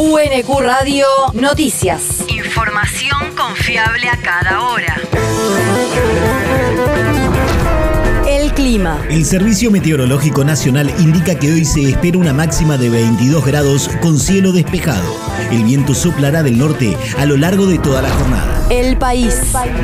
UNQ Radio Noticias. Información confiable a cada hora. El clima. El Servicio Meteorológico Nacional indica que hoy se espera una máxima de 22 grados con cielo despejado. El viento soplará del norte a lo largo de toda la jornada. El país.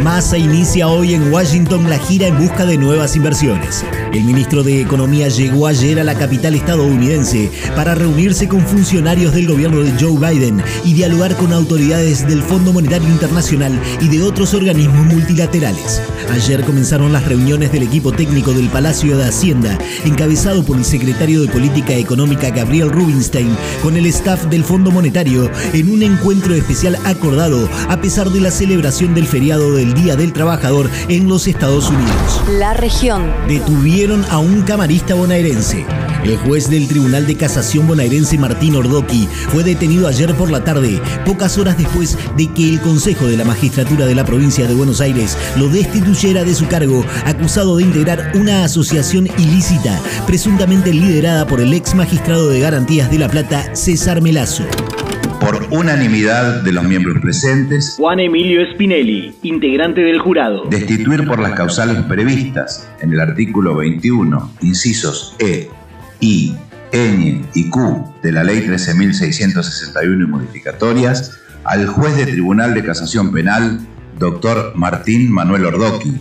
Massa inicia hoy en Washington la gira en busca de nuevas inversiones. El ministro de Economía llegó ayer a la capital estadounidense para reunirse con funcionarios del gobierno de Joe Biden y dialogar con autoridades del Fondo Monetario Internacional y de otros organismos multilaterales. Ayer comenzaron las reuniones del equipo técnico del Palacio de Hacienda, encabezado por el secretario de Política Económica Gabriel Rubinstein, con el staff del Fondo Monetario en un encuentro especial acordado a pesar de la celebración del feriado del Día del Trabajador en los Estados Unidos. La región. Detuvieron a un camarista bonaerense. El juez del Tribunal de Casación bonaerense Martín Ordoqui fue detenido ayer por la tarde, pocas horas después de que el Consejo de la Magistratura de la provincia de Buenos Aires lo destituyera de su cargo, acusado de integrar una asociación ilícita, presuntamente liderada por el ex magistrado de Garantías de La Plata, César Melazo por unanimidad de los miembros presentes, Juan Emilio Spinelli, integrante del jurado, destituir por las causales previstas en el artículo 21, incisos E, I, N y Q de la Ley 13.661 y modificatorias, al juez de Tribunal de Casación Penal, doctor Martín Manuel Ordoqui,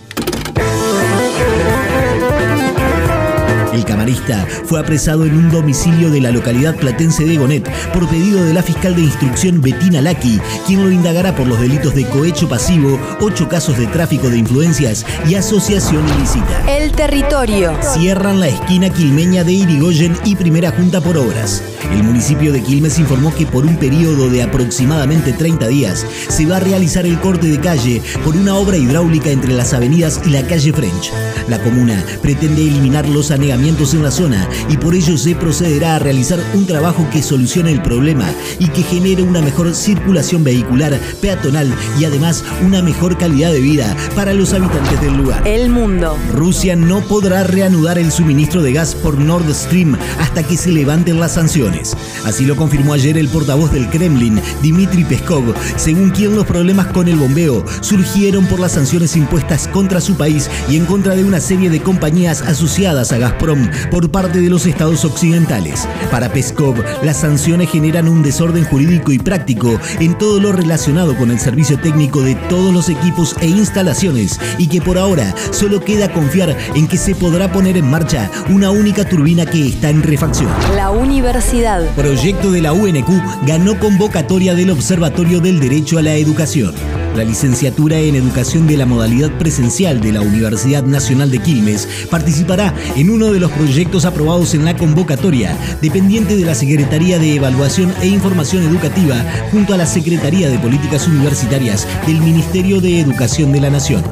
El camarista fue apresado en un domicilio de la localidad platense de Gonet por pedido de la fiscal de instrucción Betina Laki, quien lo indagará por los delitos de cohecho pasivo, ocho casos de tráfico de influencias y asociación ilícita. El territorio. Cierran la esquina quilmeña de Irigoyen y Primera Junta por obras. El municipio de Quilmes informó que por un periodo de aproximadamente 30 días se va a realizar el corte de calle por una obra hidráulica entre las avenidas y la calle French. La comuna pretende eliminar los anegamientos en la zona y por ello se procederá a realizar un trabajo que solucione el problema y que genere una mejor circulación vehicular, peatonal y además una mejor calidad de vida para los habitantes del lugar. El mundo. Rusia no podrá reanudar el suministro de gas por Nord Stream hasta que se levanten las sanciones. Así lo confirmó ayer el portavoz del Kremlin, Dmitry Peskov, según quien los problemas con el bombeo surgieron por las sanciones impuestas contra su país y en contra de una serie de compañías asociadas a Gazprom por parte de los estados occidentales. Para Peskov, las sanciones generan un desorden jurídico y práctico en todo lo relacionado con el servicio técnico de todos los equipos e instalaciones y que por ahora solo queda confiar en que se podrá poner en marcha una única turbina que está en refacción. La universidad. Proyecto de la UNQ ganó convocatoria del Observatorio del Derecho a la Educación. La licenciatura en Educación de la modalidad presencial de la Universidad Nacional de Quilmes participará en uno de los proyectos aprobados en la convocatoria, dependiente de la Secretaría de Evaluación e Información Educativa, junto a la Secretaría de Políticas Universitarias del Ministerio de Educación de la Nación.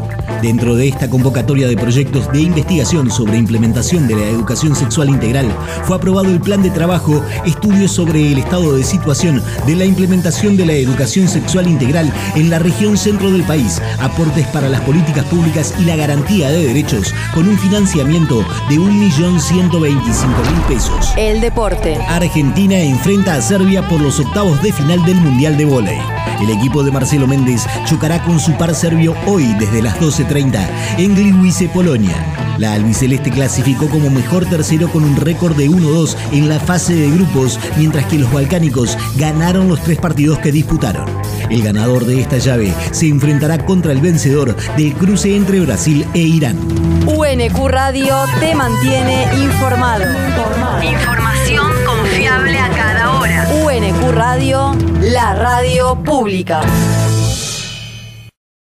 Dentro de esta convocatoria de proyectos de investigación sobre implementación de la educación sexual integral, fue aprobado el plan de trabajo Estudios sobre el estado de situación de la implementación de la educación sexual integral en la región centro del país, aportes para las políticas públicas y la garantía de derechos, con un financiamiento de 1.125.000 pesos. El deporte. Argentina enfrenta a Serbia por los octavos de final del Mundial de Vóley. El equipo de Marcelo Méndez chocará con su par serbio hoy desde las 12.30 en Gliwice, Polonia. La albiceleste clasificó como mejor tercero con un récord de 1-2 en la fase de grupos, mientras que los balcánicos ganaron los tres partidos que disputaron. El ganador de esta llave se enfrentará contra el vencedor del cruce entre Brasil e Irán. UNQ Radio te mantiene informado. Información confiable a cada hora. UNQ Radio, la radio pública.